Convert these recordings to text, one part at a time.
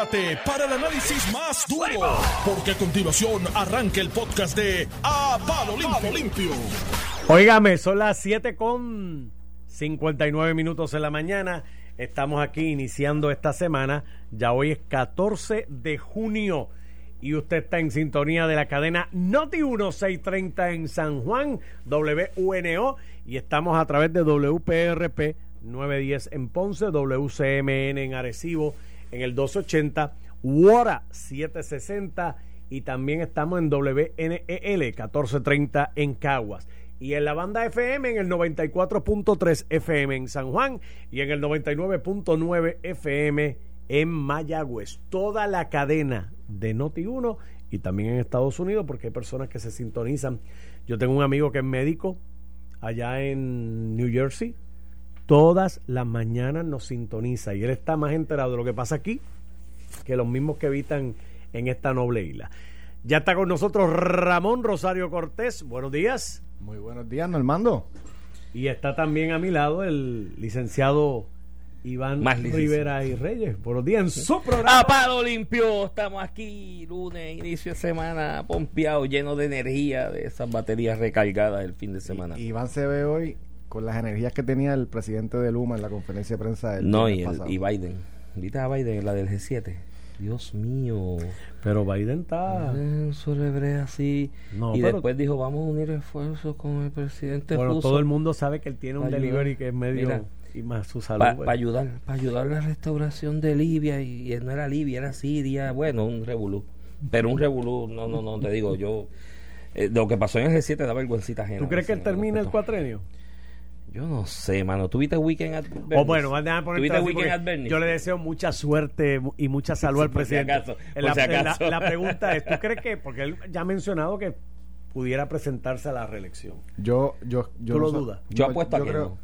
prepárate para el análisis más duro, porque a continuación arranca el podcast de A Palo Limpio. Limpio. Óigame, son las 7 con 59 minutos en la mañana. Estamos aquí iniciando esta semana. Ya hoy es 14 de junio y usted está en sintonía de la cadena Noti 1630 en San Juan, WUNO, y estamos a través de WPRP 910 en Ponce, WCMN en Arecibo en el 280, WORA 760 y también estamos en WNEL 1430 en Caguas. Y en la banda FM en el 94.3 FM en San Juan y en el 99.9 FM en Mayagüez. Toda la cadena de Noti1 y también en Estados Unidos porque hay personas que se sintonizan. Yo tengo un amigo que es médico allá en New Jersey. Todas las mañanas nos sintoniza y él está más enterado de lo que pasa aquí que los mismos que habitan en esta noble isla. Ya está con nosotros Ramón Rosario Cortés. Buenos días. Muy buenos días, Normando. Y está también a mi lado el licenciado Iván Rivera y Reyes. Buenos días en su programa. Apado limpio, estamos aquí lunes, inicio de semana, pompeado, lleno de energía de esas baterías recargadas el fin de semana. Iván se ve hoy con las energías que tenía el presidente de Luma en la conferencia de prensa del No, y, y Biden. Ahorita a Biden, la del G7. Dios mío. Pero Biden está. así. y después dijo: Vamos a unir esfuerzos con el presidente. Bueno, todo el mundo sabe que él tiene un delivery que es medio. y más su salud. Para ayudar, para ayudar a la restauración de Libia. Y, no era Libia, era Siria. Bueno, un revolú. Pero un revolú, no, no, no, te digo, yo. Eh, lo que pasó en el G7 da vergüencita ajena. ¿Tú crees que él termina el cuatrenio? Yo no sé, mano. ¿Tuviste Weekend at O bueno, a poner Weekend Yo le deseo mucha suerte y mucha salud al presidente. la, pregunta es, ¿tú crees que, porque él ya ha mencionado que pudiera presentarse a la reelección? Yo, yo, yo ¿Tú lo dudas? Yo, apuesto a que creo,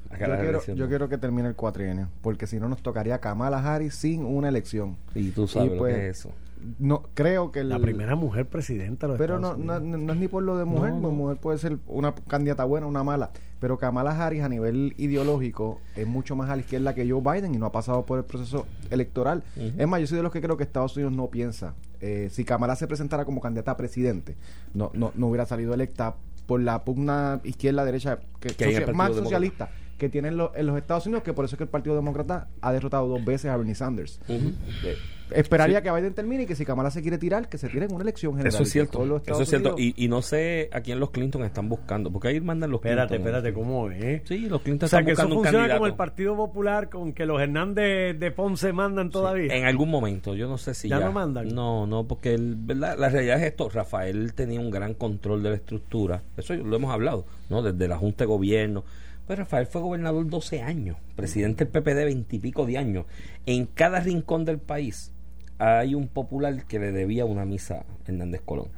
yo, quiero, que termine el cuatrienio, porque si no nos tocaría Kamala Harris sin una elección. Y tú sabes lo que pues, es eso no creo que la primera mujer presidenta pero no, no, no, es ni por lo de mujer no, mujer puede ser una candidata buena una mala. Pero Kamala Harris a nivel ideológico es mucho más a la izquierda que Joe Biden y no ha pasado por el proceso electoral. Es más yo soy de los que creo que Estados Unidos no piensa. Eh, si Kamala se presentara como candidata a presidente no no, no hubiera salido electa por la pugna izquierda derecha que, más socialista que tienen en los Estados Unidos, que por eso es que el Partido Demócrata ha derrotado dos veces a Bernie Sanders. Esperaría que Biden termine y que si Kamala se quiere tirar, que se tire en una elección general. Eso es cierto. Eso es cierto. Y, no sé a quién los Clinton están buscando. Porque ahí mandan los espérate, Espérate, ¿cómo es? Sí, los Clinton o sea, que eso funciona como el Partido Popular con que los Hernández de Ponce mandan todavía. en algún momento, yo no sé si ya. no mandan? No, no, porque ¿verdad? la realidad es esto. Rafael tenía un gran control de la estructura. Eso lo hemos hablado, ¿no? Desde la Junta de Gobierno. Pues Rafael fue gobernador 12 años, presidente del PPD 20 y pico de años. En cada rincón del país hay un popular que le debía una misa a Hernández Colón.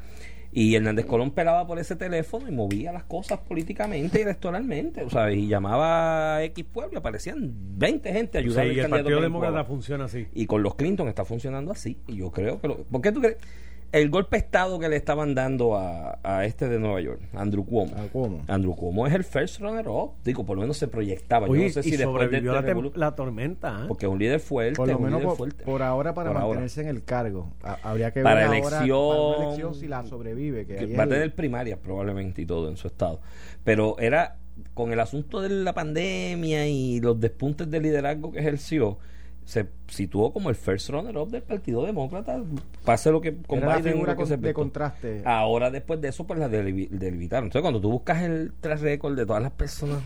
Y Hernández Colón pelaba por ese teléfono y movía las cosas políticamente y electoralmente, o sea, y llamaba a X pueblo y aparecían 20 gente ayudando. y el Partido Demócrata funciona así. Y con los Clinton está funcionando así. Y yo creo que... Lo, ¿Por qué tú crees? El golpe de estado que le estaban dando a, a este de Nueva York, Andrew Cuomo. Ah, Andrew Cuomo es el first runner up. Digo, por lo menos se proyectaba. Yo no sé si después de la, tormenta. ¿eh? Porque es un líder fuerte. Por lo menos por, por, ahora para mantenerse en el cargo. habría que para ver elección, ahora, para elección si la sobrevive. Que, va a tener primarias probablemente y todo en su estado. Pero era con el asunto de la pandemia y los despuntes de liderazgo que ejerció se situó como el first runner up del Partido Demócrata pase lo que con Biden de contraste. Ahora después de eso pues la delimitaron entonces cuando tú buscas el tras récord de todas las personas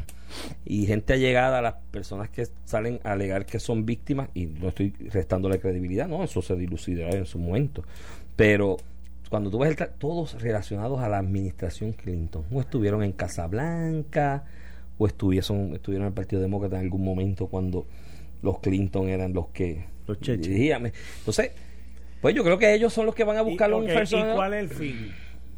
y gente allegada a las personas que salen a alegar que son víctimas y no estoy restando la credibilidad no eso se dilucidará en su momento. Pero cuando tú ves el todos relacionados a la administración Clinton. O estuvieron en Casablanca o estuvieron estuvieron en el Partido Demócrata en algún momento cuando los Clinton eran los que los Entonces, pues yo creo que ellos son los que van a buscar un okay, ¿Y cuál es el fin?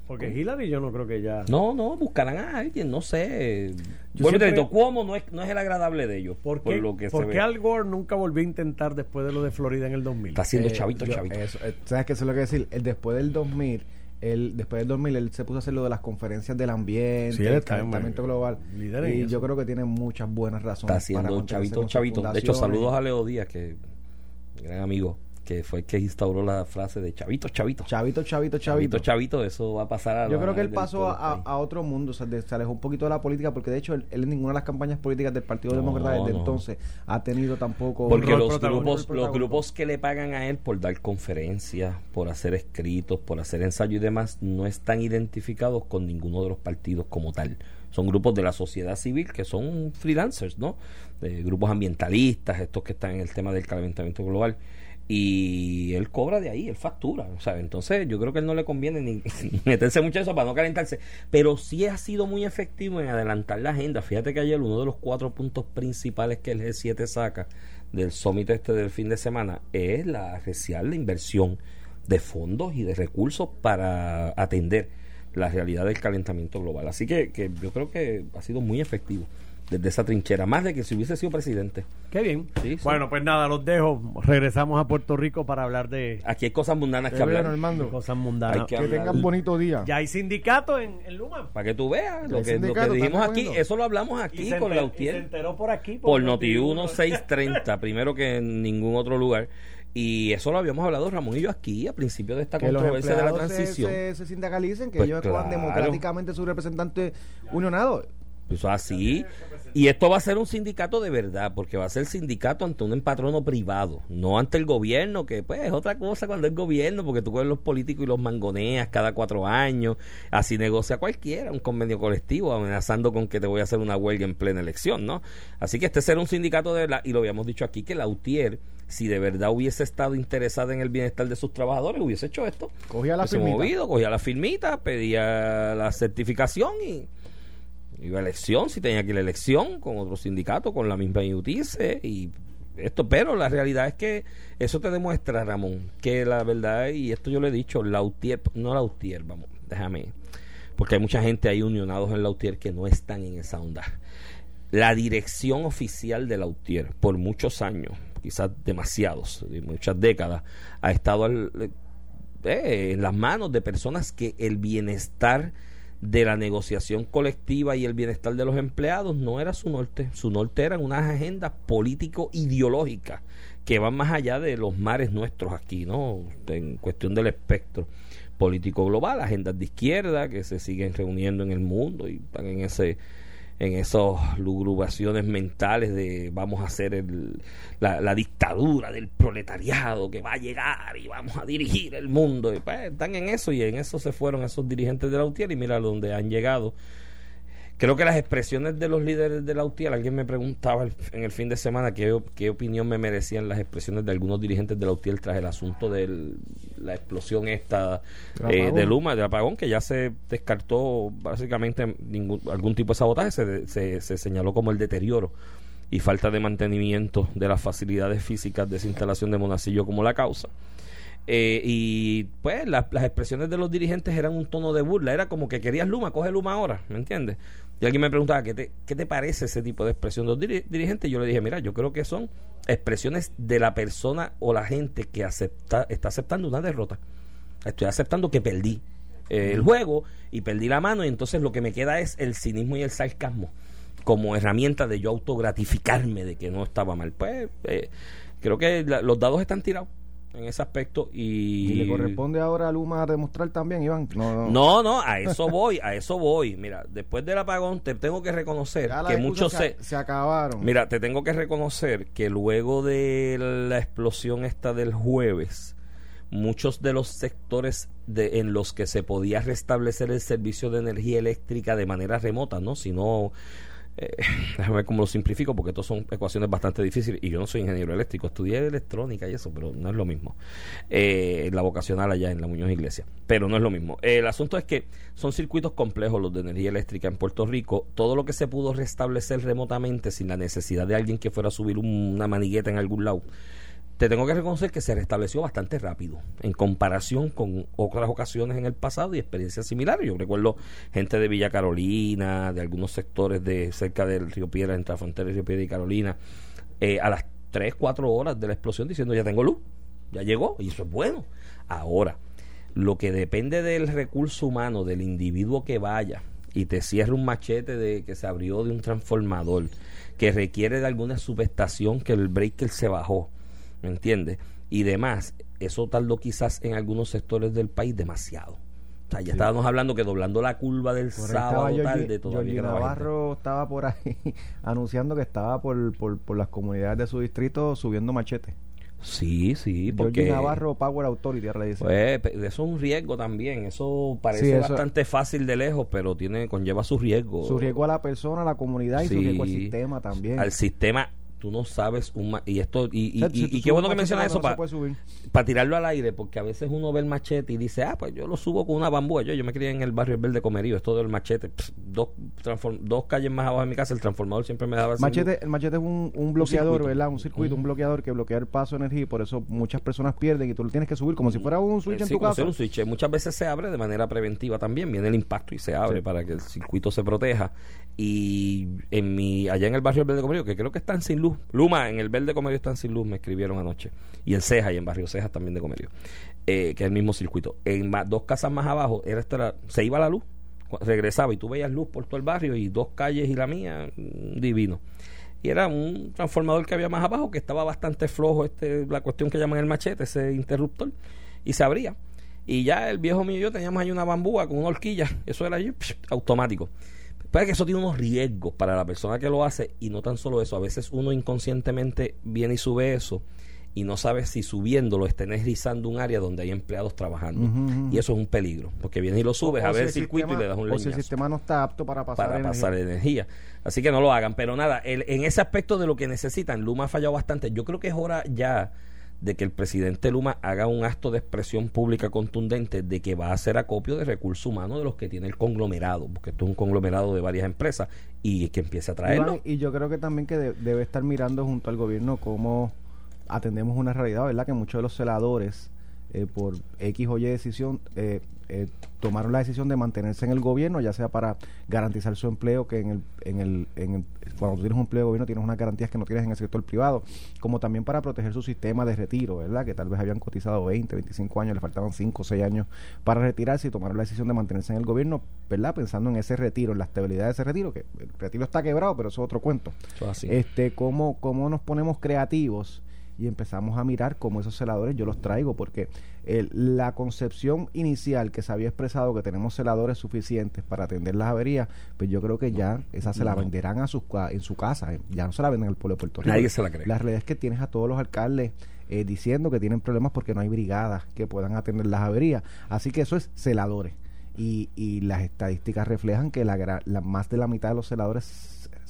Porque Hillary yo no creo que ya... No, no, buscarán a alguien, no sé. Yo bueno, siempre... Cuomo no es, no es el agradable de ellos. ¿Por qué, lo que ¿por qué Al Gore nunca volvió a intentar después de lo de Florida en el 2000? Está haciendo eh, chavito, chavito. Eh, ¿Sabes qué? Eso es lo que decir. El después del 2000 él, después del 2000 él se puso a hacer lo de las conferencias del ambiente, el calentamiento global. Y yo creo que tiene muchas buenas razones. Está haciendo chavito, chavito. De hecho, saludos a Leo Díaz, que gran amigo que fue el que instauró la frase de chavito, chavito. Chavito, chavito, Chavito, chavito. chavito, eso va a pasar a Yo la- creo que él pasó a, otro mundo, o sea, de- se alejó un poquito de la política, porque de hecho él, él en ninguna de las campañas políticas del Partido No, Demócrata desde no. entonces ha tenido tampoco... Porque rol los grupos, los grupos que le pagan a él por dar conferencias, por hacer escritos, por hacer ensayos y demás, no están identificados con ninguno de los partidos como tal. Son grupos de la sociedad civil que son freelancers, ¿no? De grupos ambientalistas, estos que están en el tema del calentamiento global. Y él cobra de ahí, él factura. Sea, entonces yo creo que él no le conviene ni meterse mucho eso para no calentarse. Pero sí ha sido muy efectivo en adelantar la agenda. Fíjate que ayer uno de los cuatro puntos principales que el G7 saca del summit este del fin de semana es la apreciar la inversión de fondos y de recursos para atender la realidad del calentamiento global. Así que, que yo creo que ha sido muy efectivo desde esa trinchera, más de que si hubiese sido presidente. Qué bien. Sí, sí. Bueno, pues nada, los dejo. Regresamos a Puerto Rico para hablar de Aquí hay cosas mundanas que hablar. Armando. cosas mundanas. Hay que Que hablar. tengan bonito día. Ya hay sindicato en, en Luma. Para que tú veas lo que, lo que dijimos aquí, eso lo hablamos aquí se con enter- y se Lautier enteró por aquí. por Noti Noti1 uno. 630, primero que en ningún otro lugar. Y eso lo habíamos hablado Ramón y yo aquí a principio de esta que los controversia de la empleados se, transición. se, se sindicalicen, que Pues ellos claro. democráticamente su representante unionado. Eso así. Y esto va a ser un sindicato de verdad, porque va a ser sindicato ante un empatrono privado, no ante el gobierno, que pues es otra cosa cuando es gobierno, porque tú coges los políticos y los mangoneas cada cuatro años, así negocia cualquiera, un convenio colectivo, amenazando con que te voy a hacer una huelga en plena elección, ¿no? Así que este será un sindicato de verdad, y lo habíamos dicho aquí, que la UTIER, si de verdad hubiese estado interesada en el bienestar de sus trabajadores, hubiese hecho esto. Cogía la firmita. movido, cogía la firmita, pedía la certificación y iba a elección, si tenía que ir elección con otro sindicato, con la misma IUTICE y esto, pero la realidad es que eso te demuestra, Ramón, que la verdad, y esto yo le he dicho, la UTIER, no la UTIER, vamos, déjame, porque hay mucha gente ahí unionados en la UTIER que no están en esa onda. La dirección oficial de la UTIER, por muchos años, quizás demasiados, de muchas décadas, ha estado eh, en las manos de personas que el bienestar de la negociación colectiva y el bienestar de los empleados no era su norte. Su norte eran unas agendas político-ideológicas que van más allá de los mares nuestros aquí, ¿no? En cuestión del espectro político global, agendas de izquierda que se siguen reuniendo en el mundo y están en ese en esas lugubraciones mentales de vamos a hacer el, la, la dictadura del proletariado que va a llegar y vamos a dirigir el mundo. Y pues, están en eso y en eso se fueron esos dirigentes de la UTIER y mira dónde han llegado. Creo que las expresiones de los líderes de la UTIER, alguien me preguntaba el- en el fin de semana qué, qué opinión me merecían las expresiones de algunos dirigentes de la UTIER tras el asunto de la explosión esta eh, de Luma, del apagón, que ya se descartó básicamente ningún, algún tipo de sabotaje, se, se, se señaló como el deterioro y falta de mantenimiento de las facilidades físicas de esa instalación de Monacillo como la causa. Eh, y pues las, las expresiones de los dirigentes eran un tono de burla, era como que querías Luma, coge Luma ahora, ¿me entiendes? Y alguien me preguntaba, ¿qué te, qué te parece ese tipo de expresión de los diri- dirigentes? Yo le dije, mira, yo creo que son expresiones de la persona o la gente que acepta, está aceptando una derrota. Estoy aceptando que perdí eh, el juego y perdí la mano y entonces lo que me queda es el cinismo y el sarcasmo como herramienta de yo autogratificarme de que no estaba mal. Pues eh, creo que la- los dados están tirados en ese aspecto y... Y le corresponde ahora a Luma demostrar también, Iván. No, no. No, no, a eso voy, a eso voy. Mira, después del apagón te tengo que reconocer que muchos se, se... se acabaron. Mira, te tengo que reconocer que luego de la explosión esta del jueves, muchos de los sectores de, en los que se podía restablecer el servicio de energía eléctrica de manera remota, ¿no? Si no, eh, déjame ver cómo lo simplifico, porque estas son ecuaciones bastante difíciles y yo no soy ingeniero eléctrico, estudié electrónica y eso, pero no es lo mismo. Eh, la vocacional allá en la Muñoz Iglesia, pero no es lo mismo. Eh, el asunto es que son circuitos complejos los de energía eléctrica en Puerto Rico. Todo lo que se pudo restablecer remotamente sin la necesidad de alguien que fuera a subir un- una manigueta en algún lado. Te tengo que reconocer que se restableció bastante rápido en comparación con otras ocasiones en el pasado y experiencias similares. Yo recuerdo gente de Villa Carolina, de algunos sectores de cerca del Río Piedra, entre la frontera de Río Piedra y Carolina, eh, a las 3, 4 horas de la explosión diciendo ya tengo luz, ya llegó, y eso es bueno. Ahora, lo que depende del recurso humano, del individuo que vaya y te cierra un machete de que se abrió de un transformador, que requiere de alguna subestación que el breaker se bajó, ¿me entiendes? y demás, eso tardó quizás en algunos sectores del país demasiado. O sea, ya estábamos hablando que doblando la curva del sábado tarde todavía Navarro estaba por ahí anunciando que estaba por, por, por las comunidades de su distrito subiendo machete. Sí, sí, porque... Navarro Power Authority, dice. Pues, eso es un riesgo también, eso parece bastante fácil de lejos, pero tiene conlleva su riesgo. Su riesgo a la persona, a la comunidad y su riesgo al sistema también. Al sistema tú no sabes un y esto y, y, qué bueno que mencionas eso para tirarlo al aire porque a veces uno ve el machete y dice ah pues yo lo subo con una bambú yo, yo me crié en el barrio El Verde Comerío esto del machete dos dos calles más abajo de mi casa el transformador siempre me daba machete el machete es un, un bloqueador verdad un circuito un bloqueador que bloquea el paso de energía y por eso muchas personas pierden y tú lo tienes que subir como si fuera un switch en tu casa. un switch. Muchas veces se abre de manera preventiva también viene el impacto y se abre para que el circuito se proteja y en mi allá en el barrio Verde Comerío que creo que están sin luz Luma en el Verde Comerio están sin luz, me escribieron anoche. Y en Ceja y en Barrio Ceja también de Comerio. Eh, que es el mismo circuito. En dos casas más abajo era, se iba la luz, regresaba y tú veías luz por todo el barrio y dos calles y la mía, mm, divino. Y era un transformador que había más abajo que estaba bastante flojo, este, la cuestión que llaman el machete, ese interruptor, y se abría. Y ya el viejo mío y yo teníamos ahí una bambúa con una horquilla, eso era automático. Pero que eso tiene unos riesgos para la persona que lo hace y no tan solo eso, a veces uno inconscientemente viene y sube eso y no sabe si subiéndolo está energizando un área donde hay empleados trabajando. Y eso es un peligro, porque viene y lo subes a ver el, circuito y le das un leñazo. O si el sistema no está apto para pasar, para energía. pasar energía. Así que no lo hagan. Pero nada, en ese aspecto de lo que necesitan, Luma ha fallado bastante. Yo creo que es hora ya de que el presidente Luma haga un acto de expresión pública contundente de que va a hacer acopio de recursos humanos de los que tiene el conglomerado, porque esto es un conglomerado de varias empresas y que empiece a traerlo. y yo creo que también que debe estar mirando junto al gobierno cómo atendemos una realidad, ¿verdad? Que muchos de los celadores eh, por X o Y decisión eh, eh, tomaron la decisión de mantenerse en el gobierno, ya sea para garantizar su empleo, que en el, en el, en el, cuando tú tienes un empleo de gobierno tienes unas garantías que no tienes en el sector privado, como también para proteger su sistema de retiro, ¿verdad? Que tal vez habían cotizado 20, 25 años, le faltaban 5 o 6 años para retirarse y tomaron la decisión de mantenerse en el gobierno, ¿verdad? Pensando en ese retiro, en la estabilidad de ese retiro, que el retiro está quebrado, pero eso es otro cuento. Este, ¿cómo, ¿Cómo nos ponemos creativos? Y empezamos a mirar cómo esos celadores yo los traigo, porque la concepción inicial que se había expresado que tenemos celadores suficientes para atender las averías, pues yo creo que ya esa se la venderán a sus, en su casa, eh, ya no se la venden al pueblo de Puerto Rico. Nadie se la cree. La realidad es que tienes a todos los alcaldes eh, diciendo que tienen problemas porque no hay brigadas que puedan atender las averías, así que eso es celadores. Y, y las estadísticas reflejan que la, la, más de la mitad de los celadores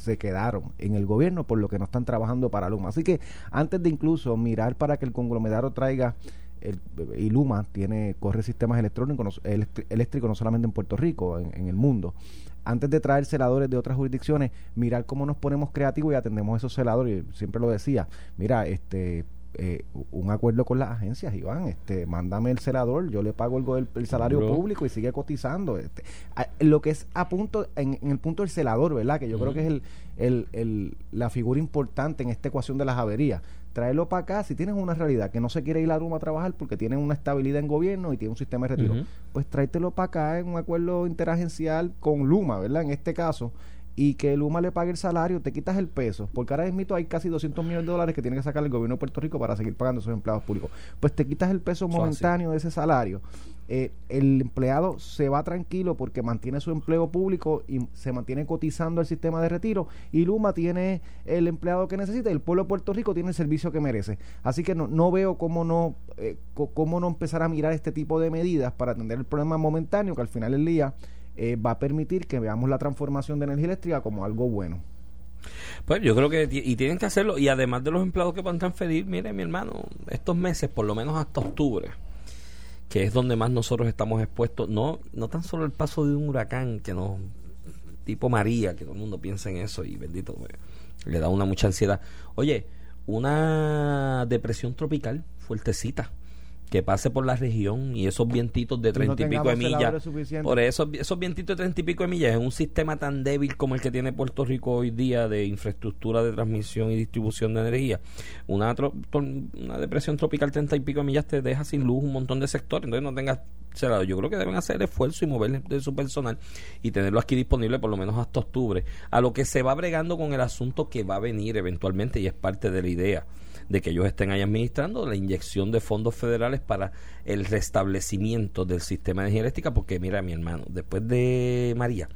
se quedaron en el gobierno por lo que no están trabajando para Luma. Así que antes de incluso mirar para que el conglomerado traiga el, y Luma tiene corre sistemas electrónicos eléctricos no solamente en Puerto Rico, en, el mundo. Antes de traer celadores de otras jurisdicciones, mirar cómo nos ponemos creativos y atendemos esos celadores. Siempre lo decía, mira, este eh, un acuerdo con las agencias, Iván, este, mándame el celador, yo le pago el, el, salario público y sigue cotizando. Este, lo que es a punto, en, el punto del celador, ¿verdad? Que yo creo que es el, el, el, la figura importante en esta ecuación de las averías. Tráelo para acá, si tienes una realidad que no se quiere ir a Roma a trabajar porque tiene una estabilidad en gobierno y tiene un sistema de retiro, pues tráetelo para acá en un acuerdo interagencial con Luma, ¿verdad? En este caso, y que Luma le pague el salario, te quitas el peso, porque ahora mismo hay casi 200 millones de dólares que tiene que sacar el gobierno de Puerto Rico para seguir pagando a sus empleados públicos. Pues te quitas el peso momentáneo de ese salario. Eh, el empleado se va tranquilo porque mantiene su empleo público y se mantiene cotizando el sistema de retiro y Luma tiene el empleado que necesita y el pueblo de Puerto Rico tiene el servicio que merece. Así que no, no veo cómo no, eh, cómo no empezar a mirar este tipo de medidas para atender el problema momentáneo que al final del día eh, va a permitir que veamos la transformación de energía eléctrica como algo bueno. Pues yo creo que y tienen que hacerlo y además de los empleados que van a transferir, mire mi hermano, estos meses, por lo menos hasta octubre, que es donde más nosotros estamos expuestos, no no tan solo el paso de un huracán que nos tipo María, que todo el mundo piensa en eso y bendito pues, le da una mucha ansiedad. Oye, una depresión tropical fuertecita que pase por la región y esos vientitos de treinta y pico de millas. Por eso, esos vientitos de treinta y pico de millas en un sistema tan débil como el que tiene Puerto Rico hoy día de infraestructura de transmisión y distribución de energía. Una, una depresión tropical treinta y pico de millas te deja sin luz un montón de sectores. Entonces no tengas cerrado. Yo creo que deben hacer esfuerzo y mover de su personal y tenerlo aquí disponible por lo menos hasta octubre. A lo que se va bregando con el asunto que va a venir eventualmente y es parte de la idea de que ellos estén ahí administrando la inyección de fondos federales para el restablecimiento del sistema de energía eléctrica, porque mira mi hermano, después de María,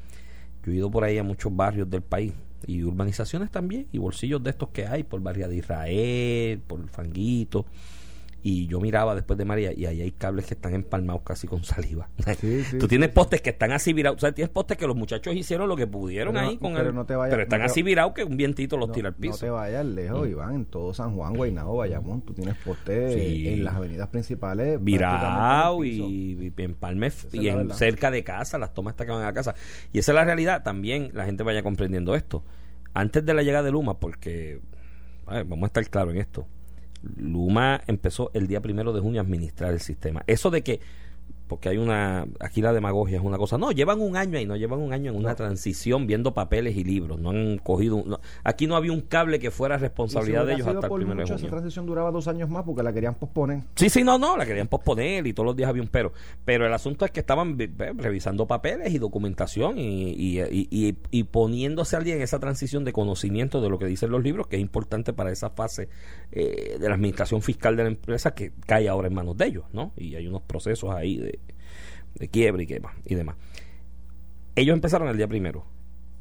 yo he ido por ahí a muchos barrios del país y urbanizaciones también y bolsillos de estos que hay por Barria de Israel, por Fanguito y yo miraba después de María y ahí hay cables que están empalmados casi con saliva. Tú tienes postes que están así virados, o sea, tienes postes que los muchachos hicieron lo que pudieron ahí con pero el, no te vayas, pero están así virados que un vientito los tira al piso. No te vayas lejos, Mm. Iván, en todo San Juan, Guaynabo, Bayamón, tú tienes postes Sí. en las avenidas principales virado prácticamente en el y, y en palme Esa es y en cerca de casa, las tomas estas que van a casa. Y esa es la realidad. También la gente vaya comprendiendo esto. Antes de la llegada de Luma, porque a ver, vamos a estar claros en esto. Luma empezó el día primero de junio a administrar el sistema. Eso de que, porque hay una, aquí la demagogia es una cosa, no, llevan un año ahí, no llevan un año en una transición viendo papeles y libros, no han cogido, no- aquí no había un cable que fuera si responsabilidad de ellos hasta el por primero de mucho, junio. Esa transición duraba dos años más porque la querían posponer. Sí, sí, no, no, la querían posponer y todos los días había un pero. Pero el asunto es que estaban revisando papeles y documentación y, y, y- y- y poniéndose al día en esa transición de conocimiento de lo que dicen los libros, que es importante para esa fase eh, de la administración fiscal de la empresa que cae ahora en manos de ellos, ¿no? Y hay unos procesos ahí de, de quiebre y, que, y demás. Ellos empezaron el día primero.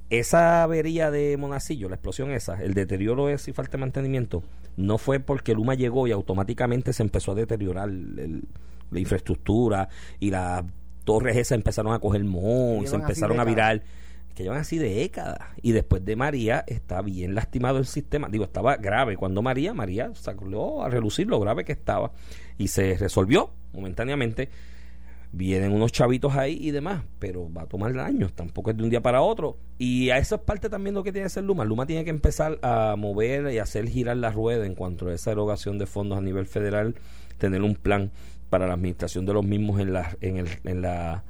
Esa avería de Monacillo, la explosión esa, el deterioro ese y falta de mantenimiento, no fue porque Luma llegó y automáticamente se empezó a deteriorar el- el- la infraestructura y las torres esas empezaron a coger moho, se empezaron a virar, que llevan así de décadas. Y después de María está bien lastimado el sistema. Digo, estaba grave. Cuando María, María sacó a relucir lo grave que estaba y se resolvió momentáneamente vienen unos chavitos ahí y demás, pero va a tomar años, tampoco es de un día para otro. Y a eso es parte también lo que tiene que hacer Luma. Luma tiene que empezar a mover y hacer girar la rueda en cuanto a esa erogación de fondos a nivel federal, tener un plan para la administración de los mismos en la, en el, en la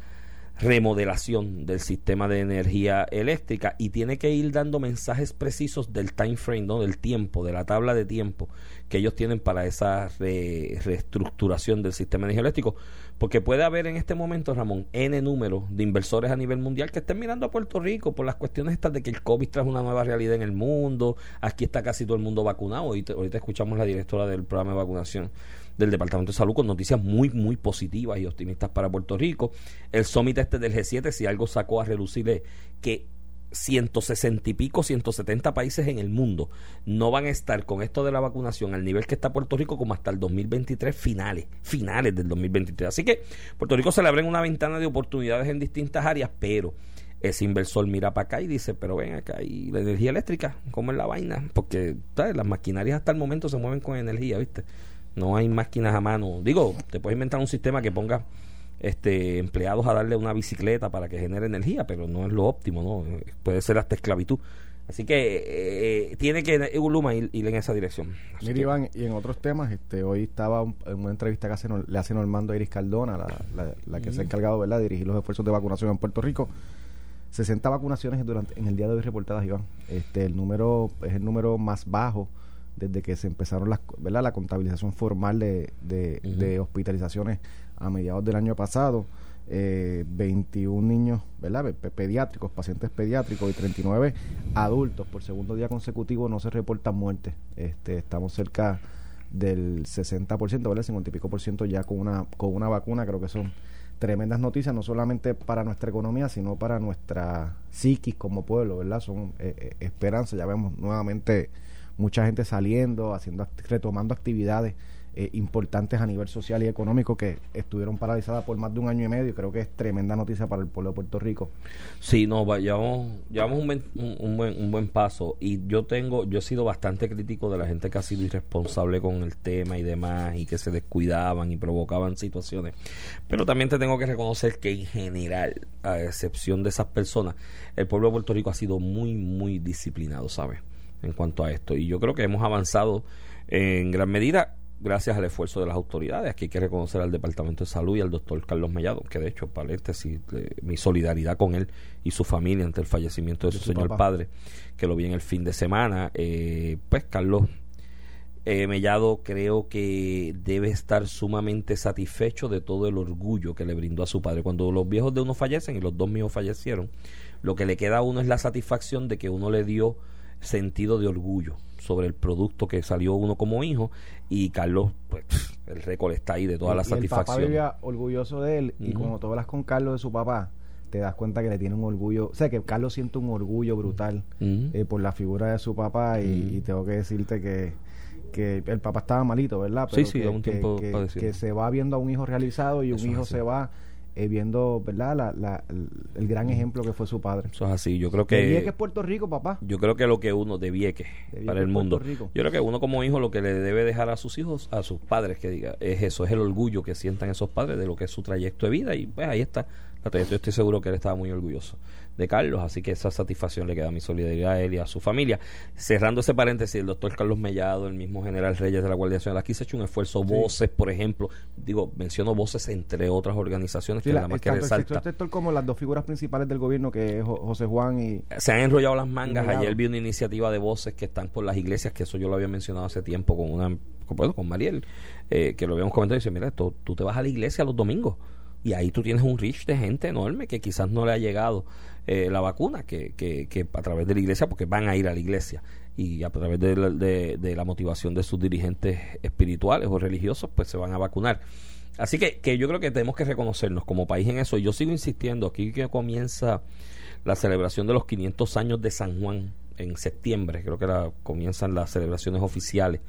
remodelación del sistema de energía eléctrica y tiene que ir dando mensajes precisos del time frame, ¿no? del tiempo, de la tabla de tiempo que ellos tienen para esa re- reestructuración del sistema de energía eléctrico, porque puede haber en este momento, Ramón, N número de inversores a nivel mundial que estén mirando a Puerto Rico por las cuestiones estas de que el COVID trae una nueva realidad en el mundo, aquí está casi todo el mundo vacunado, ahorita, ahorita escuchamos la directora del programa de vacunación del Departamento de Salud con noticias muy, muy positivas y optimistas para Puerto Rico. El summit este del G7, si algo sacó a relucir es que 160 y pico, 170 países en el mundo no van a estar con esto de la vacunación al nivel que está Puerto Rico como hasta el 2023 finales, finales del 2023. Así que Puerto Rico se le abren una ventana de oportunidades en distintas áreas, pero ese inversor mira para acá y dice, pero ven acá, y la energía eléctrica, ¿cómo es la vaina? Porque las maquinarias hasta el momento se mueven con energía, ¿viste? No hay máquinas a mano. Digo, te puedes inventar un sistema que ponga este empleados a darle una bicicleta para que genere energía, pero no es lo óptimo, ¿no? Eh, Puede ser hasta esclavitud. Así que eh, tiene que eh, Luma ir, ir en esa dirección. Así Mira, que- Iván, y en otros temas, este, hoy estaba un- en una entrevista que hace, le hace Normando Iris Cardona, la, la- la que se ha encargado ¿verdad? de dirigir los esfuerzos de vacunación en Puerto Rico. 60 vacunaciones durante en el día de hoy reportadas, Iván. Este, el número es el número más bajo desde que se empezaron las, ¿verdad? la contabilización formal de, de hospitalizaciones a mediados del año pasado. Eh, 21 niños, ¿verdad? Pe- pe- pediátricos, pacientes pediátricos y 39 adultos. Por segundo día consecutivo no se reportan muertes. Este, estamos cerca del 60%, ¿verdad? 50 y pico por ciento ya con una, con una vacuna. Creo que son tremendas noticias, no solamente para nuestra economía, sino para nuestra psiquis como pueblo, ¿verdad? Son eh, eh, esperanzas. Ya vemos nuevamente mucha gente saliendo, haciendo, retomando actividades eh, importantes a nivel social y económico que estuvieron paralizadas por más de un año y medio. Creo que es tremenda noticia para el pueblo de Puerto Rico. Sí, no, va- llevamos, llevamos un, buen, un, un buen, un buen paso y yo tengo, yo he sido bastante crítico de la gente que ha sido irresponsable con el tema y demás y que se descuidaban y provocaban situaciones. Pero también te tengo que reconocer que en general, a excepción de esas personas, el pueblo de Puerto Rico ha sido muy, muy disciplinado, ¿sabes? En cuanto a esto. Y yo creo que hemos avanzado en gran medida gracias al esfuerzo de las autoridades. Aquí hay que reconocer al Departamento de Salud y al doctor Carlos Mellado, que de hecho, paréntesis, mi solidaridad con él y su familia ante el fallecimiento de su, su señor papá. padre, que lo vi en el fin de semana. Eh, pues Carlos eh, Mellado creo que debe estar sumamente satisfecho de todo el orgullo que le brindó a su padre. Cuando los viejos de uno fallecen y los dos míos fallecieron, lo que le queda a uno es la satisfacción de que uno le dio sentido de orgullo sobre el producto que salió uno como hijo y Carlos, pues el récord está ahí de toda la satisfacción. El papá vivía orgulloso de él y como tú hablas con Carlos de su papá, te das cuenta que le tiene un orgullo, o sea, que Carlos siente un orgullo brutal eh, por la figura de su papá y, tengo que decirte que, que el papá estaba malito, ¿verdad? sí, sí, que, un tiempo que, se va viendo a un hijo realizado y un hijo se va eh, viendo, ¿verdad? La, la, el, gran ejemplo que fue su padre. Eso es así. Yo creo que. De Vieques, Puerto Rico, papá. Yo creo que lo que uno, de Vieques, para el mundo. Yo creo que uno como hijo lo que le debe dejar a sus hijos, a sus padres, que diga, es eso, es el orgullo que sientan esos padres de lo que es su trayecto de vida. Y pues ahí está. La trayectoria, estoy seguro que él estaba muy orgulloso de Carlos, así que esa satisfacción le queda a mi solidaridad a él y a su familia. Cerrando ese paréntesis, el doctor Carlos Mellado, el mismo general Reyes de la Guardia Nacional, aquí se ha hecho un esfuerzo, voces, por ejemplo, digo, menciono voces entre otras organizaciones que la, más que resalta. como las dos figuras principales del gobierno, que es José Juan y... Se han enrollado las mangas, ayer vi una iniciativa de voces que están por las iglesias, que eso yo lo había mencionado hace tiempo con una con, con Mariel, eh, que lo habíamos comentado y dice, mira, tú, tú te vas a la iglesia los domingos y ahí tú tienes un reach de gente enorme que quizás no le ha llegado eh, la vacuna, que, que, que, a través de la iglesia, porque van a ir a la iglesia y a través de, de, la motivación de sus dirigentes espirituales o religiosos, pues se van a vacunar. Así que, que yo creo que tenemos que reconocernos como país en eso. Yo sigo insistiendo, aquí que comienza la celebración de los 500 años de San Juan en septiembre, creo que la, comienzan las celebraciones oficiales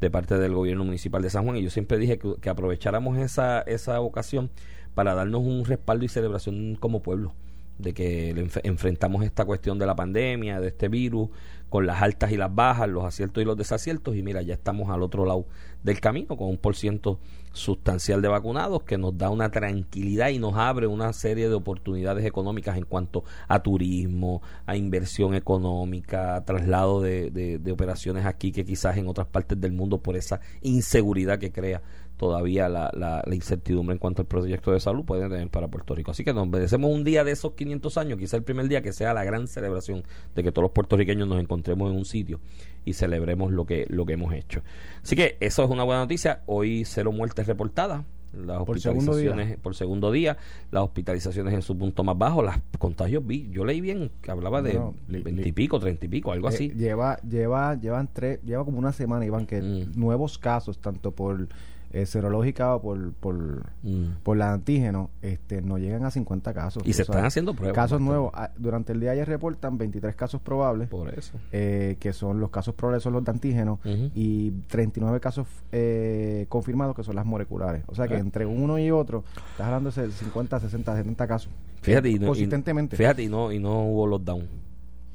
de parte del gobierno municipal de San Juan y yo siempre dije que, que aprovecháramos esa, esa ocasión para darnos un respaldo y celebración como pueblo de que enfrentamos esta cuestión de la pandemia, de este virus, con las altas y las bajas, los aciertos y los desaciertos, y mira, ya estamos al otro lado del camino con un por ciento sustancial de vacunados que nos da una tranquilidad y nos abre una serie de oportunidades económicas en cuanto a turismo, a inversión económica, a traslado de, de operaciones aquí que quizás en otras partes del mundo por esa inseguridad que crea todavía la, la, incertidumbre en cuanto al proyecto de salud pueden tener para Puerto Rico. Así que nos merecemos un día de esos 500 años, quizá el primer día que sea la gran celebración de que todos los puertorriqueños nos encontremos en un sitio y celebremos lo que, lo que hemos hecho. Así que eso es una buena noticia. Hoy cero muertes reportadas. Las hospitalizaciones por segundo día, las hospitalizaciones en su punto más bajo, los contagios vi, yo leí bien que hablaba de veinte y pico, treinta y pico, algo eh, así. Lleva, lleva, llevan tres, lleva como una semana, Iván, que mm. nuevos casos, tanto por eh, serológica o por, por, mm. por la antígeno, este, no llegan a 50 casos. Y se están haciendo pruebas. Casos nuevos. Ah, durante el día ayer reportan 23 casos probables. Por eso. Eh, que son los casos probables, son los de antígeno, y 39 casos eh, confirmados, que son las moleculares. O sea que ah. entre uno y otro, estás hablando de 50, 60, 70 casos. Fíjate, y consistentemente. fíjate, y no, y no hubo lockdown.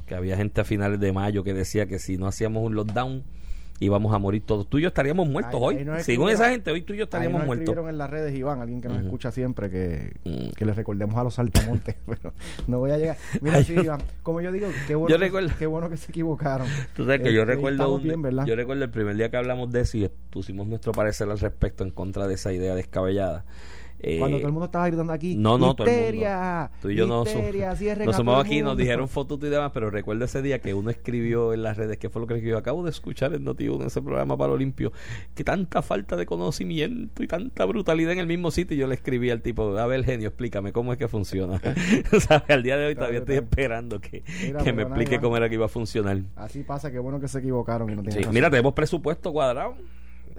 Que había gente a finales de mayo que decía que si no hacíamos un lockdown íbamos a morir todos. Tú y yo estaríamos muertos hoy. Según esa gente, hoy tú y yo estaríamos muertos. escribieron en las redes, Iván, alguien que nos escucha siempre, que, mm. que le recordemos a los altamontes. pero no voy a llegar. Mira, sí, Iván, como yo digo, qué bueno, que, qué bueno que se equivocaron. Tú sabes que yo este, recuerdo. yo recuerdo el primer día que hablamos de eso y pusimos nuestro parecer al respecto en contra de esa idea descabellada. Cuando todo el mundo estaba gritando aquí, no, no, histeria, Tú y yo nos, nos sumamos aquí, nos dijeron fotos y demás, pero recuerdo ese día que uno escribió en las redes, que fue lo que escribió, acabo de escuchar el noti en ese programa para Olimpio, que tanta falta de conocimiento y tanta brutalidad en el mismo sitio, y yo le escribí al tipo, a ver, genio, explícame cómo es que funciona. o sea, al día de hoy todavía estoy esperando que, que me explique cómo era que iba a funcionar. Así pasa, que bueno que se equivocaron y no sí, Mira, tenemos presupuesto cuadrado.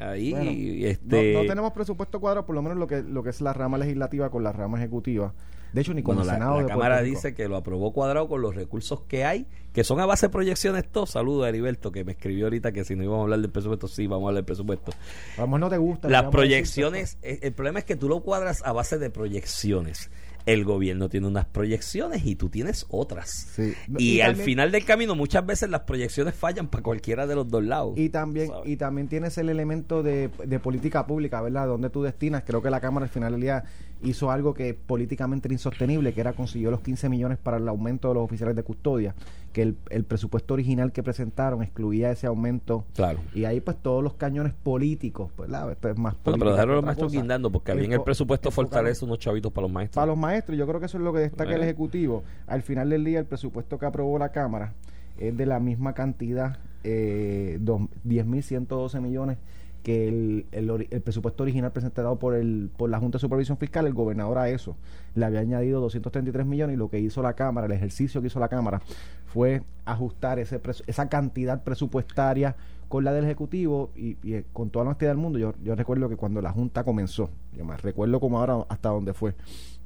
Ahí, este... no, tenemos presupuesto cuadrado, por lo menos lo que, lo que es la rama legislativa con la rama ejecutiva. De hecho, ni con el la, Senado. La Cámara dice que lo aprobó cuadrado con los recursos que hay, que son a base de proyecciones todos. Saludos a Heriberto, que me escribió ahorita que si no íbamos a hablar del presupuesto, sí, vamos a hablar del presupuesto. Vamos, no te gusta. Las proyecciones, eh, el problema es que tú lo cuadras a base de proyecciones el gobierno tiene unas proyecciones y tú tienes otras. Y, al final del camino muchas veces las proyecciones fallan para cualquiera de los dos lados. Y también y también tienes el elemento de, de política pública, ¿verdad? Donde tú destinas, creo que la Cámara al final del día hizo algo que políticamente era insostenible, que era consiguió los 15 millones para el aumento de los oficiales de custodia, que el, el presupuesto original que presentaron excluía ese aumento. Claro. Y ahí pues todos los cañones políticos, pues la, esto es más político. pero dejaron los maestros guindando, porque había en el presupuesto fortalece unos chavitos para los maestros. Para los maestros, yo creo que eso es lo que destaca el Ejecutivo. Al final del día, el presupuesto que aprobó la Cámara es de la misma cantidad, eh, 10.112 millones que el, el, el, presupuesto original presentado por el por la Junta de Supervisión Fiscal, el gobernador a eso le había añadido 233 millones y lo que hizo la Cámara, el ejercicio que hizo la Cámara fue ajustar ese esa cantidad presupuestaria con la del Ejecutivo y, y, con toda la honestidad del mundo. Yo, yo recuerdo que cuando la Junta comenzó, yo me recuerdo como ahora hasta dónde fue.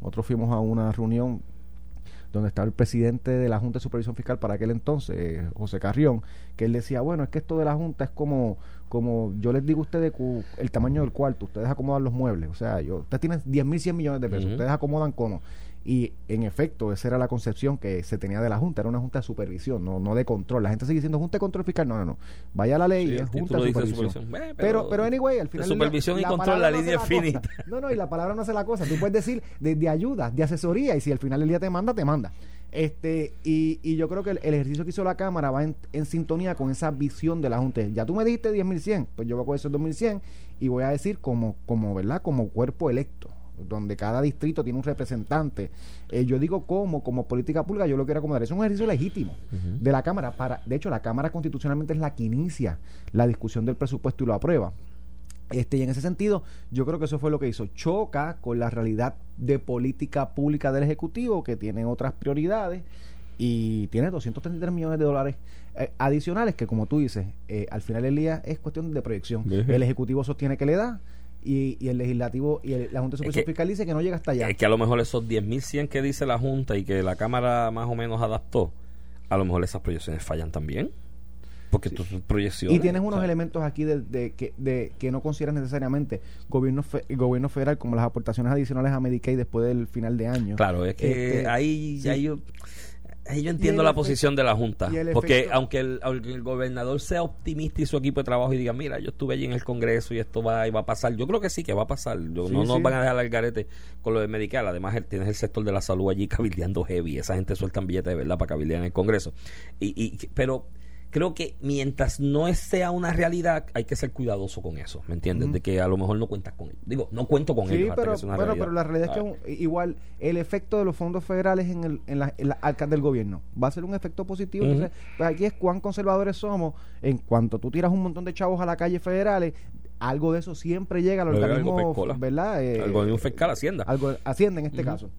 Nosotros fuimos a una reunión donde estaba el presidente de la Junta de Supervisión Fiscal para aquel entonces, eh, José Carrión, que él decía, bueno, es que esto de la Junta es como, como yo les digo a ustedes el tamaño del cuarto, ustedes acomodan los muebles, o sea, yo, ustedes tienen 10 mil 100 millones de pesos, ustedes acomodan como. Y en efecto, esa era la concepción que se tenía de la Junta, era una Junta de supervisión, no, no de control. La gente sigue diciendo Junta de control fiscal, no, no, no. Vaya a la ley, es Junta de supervisión. pero, pero, anyway, al final. supervisión y control, la, línea es finita. No, no, y la palabra no hace la cosa. Tú puedes decir de, de ayuda, de asesoría, y si al final el día te manda, te manda. Este, y, y yo creo que el, ejercicio que hizo la Cámara va en, sintonía con esa visión de la Junta. Ya tú me dijiste 10.100, pues yo voy a coger esos 2.100 y voy a decir como, como, ¿verdad? Como cuerpo electo donde cada distrito tiene un representante. Eh, yo digo como, como política pública, yo lo quiero acomodar. Es un ejercicio legítimo de la Cámara. Para, de hecho, la Cámara constitucionalmente es la que inicia la discusión del presupuesto y lo aprueba. Este, y en ese sentido, yo creo que eso fue lo que hizo. Choca con la realidad de política pública del Ejecutivo, que tiene otras prioridades, y tiene 233 millones de dólares eh, adicionales, que como tú dices, eh, al final del día es cuestión de proyección. El Ejecutivo sostiene que le da, y, y, el legislativo y la Junta de Supervisión Fiscal dice que no llega hasta allá. Es que a lo mejor esos 10.100 que dice la Junta y que la Cámara más o menos adaptó, a lo mejor esas proyecciones fallan también porque tus proyecciones. Y tienes unos elementos aquí de, que, de, que no consideras necesariamente gobierno gobierno federal como las aportaciones adicionales a Medicaid después del final de año. Claro, es que este, ahí, yo, yo entiendo la posición de la Junta, porque aunque el, el, gobernador sea optimista y su equipo de trabajo y diga, mira, yo estuve allí en el Congreso y esto va, y va a pasar, yo creo que sí, que va a pasar, no nos van a dejar al garete con lo de Medicaid, además tienes el sector de la salud allí cabildeando heavy, esa gente suelta billetes de verdad para cabildear en el Congreso, y, y pero creo que mientras no sea una realidad, hay que ser cuidadoso con eso, ¿me entiendes? De que a lo mejor no cuentas con ellos. Digo, no cuento con ellos. Pero, hasta bueno, pero la realidad es que igual el efecto de los fondos federales en, el, en, la, las arcas del gobierno va a ser un efecto positivo. Entonces, pues aquí es cuán conservadores somos. En cuanto tú tiras un montón de chavos a la calle federales, algo de eso siempre llega al organismo, ¿verdad? Eh, fiscal, Hacienda. Algo, Hacienda en este caso.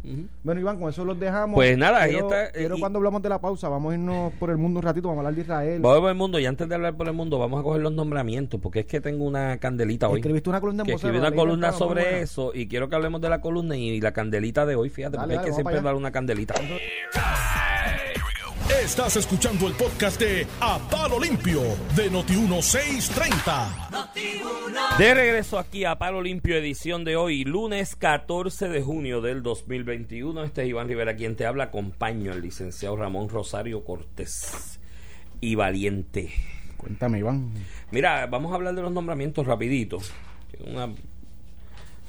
Bueno, Iván, con eso los dejamos. Pues nada, ahí está. Pero cuando hablamos de la pausa, vamos a irnos por el mundo un ratito, vamos a hablar de Israel. Vamos por el mundo, y antes de hablar por el mundo, vamos a coger los nombramientos, porque es que tengo una candelita hoy. Escribiste una columna en que Escribí una columna sobre eso, y quiero que hablemos de la columna y, la candelita de hoy, fíjate, porque hay que siempre dar una candelita. Estás escuchando el podcast de A Palo Limpio de Noti1630. de regreso aquí a Palo Limpio, edición de hoy, lunes 14 de junio del 2021. Este es Iván Rivera quien te habla. Acompaño al licenciado Ramón Rosario Cortés y Valiente. Cuéntame, Iván. Mira, vamos a hablar de los nombramientos rapidito. Una,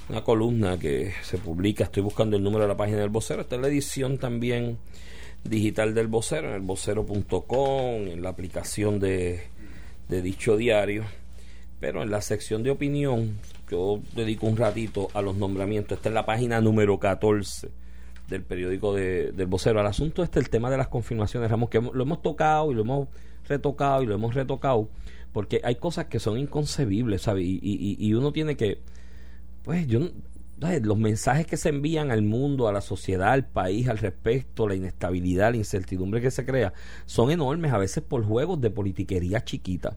una columna que se publica, estoy buscando el número de la página del vocero. Esta es la edición también digital del vocero, en el vocero.com, en la aplicación de, de dicho diario. Pero en la sección de opinión, yo dedico un ratito a los nombramientos. Esta es la página número 14 del periódico de, del vocero. Al asunto este, el tema de las confirmaciones, Ramos, que lo hemos tocado y lo hemos retocado y lo hemos retocado, porque hay cosas que son inconcebibles, ¿sabes? Y, y, y uno tiene que, pues yo los mensajes que se envían al mundo, a la sociedad, al país al respecto, la inestabilidad, la incertidumbre que se crea, son enormes, a veces por juegos de politiquería chiquita.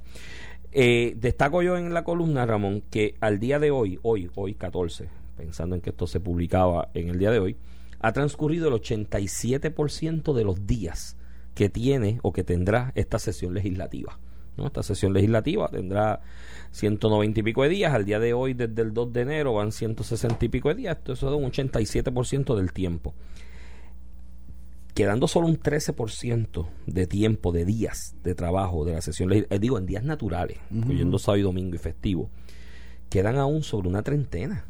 Eh, destaco yo en la columna, Ramón, que al día de hoy, hoy, hoy 14, pensando en que esto se publicaba en el día de hoy, ha transcurrido el 87% de los días que tiene o que tendrá esta sesión legislativa. Esta sesión legislativa tendrá 190 y pico de días. Al día de hoy, desde el 2 de enero, van 160 y pico de días. Esto es un 87% del tiempo. Quedando solo un 13% de tiempo, de días de trabajo de la sesión legislativa, eh, digo, en días naturales, incluyendo sábado y domingo y festivo, quedan aún sobre una treintena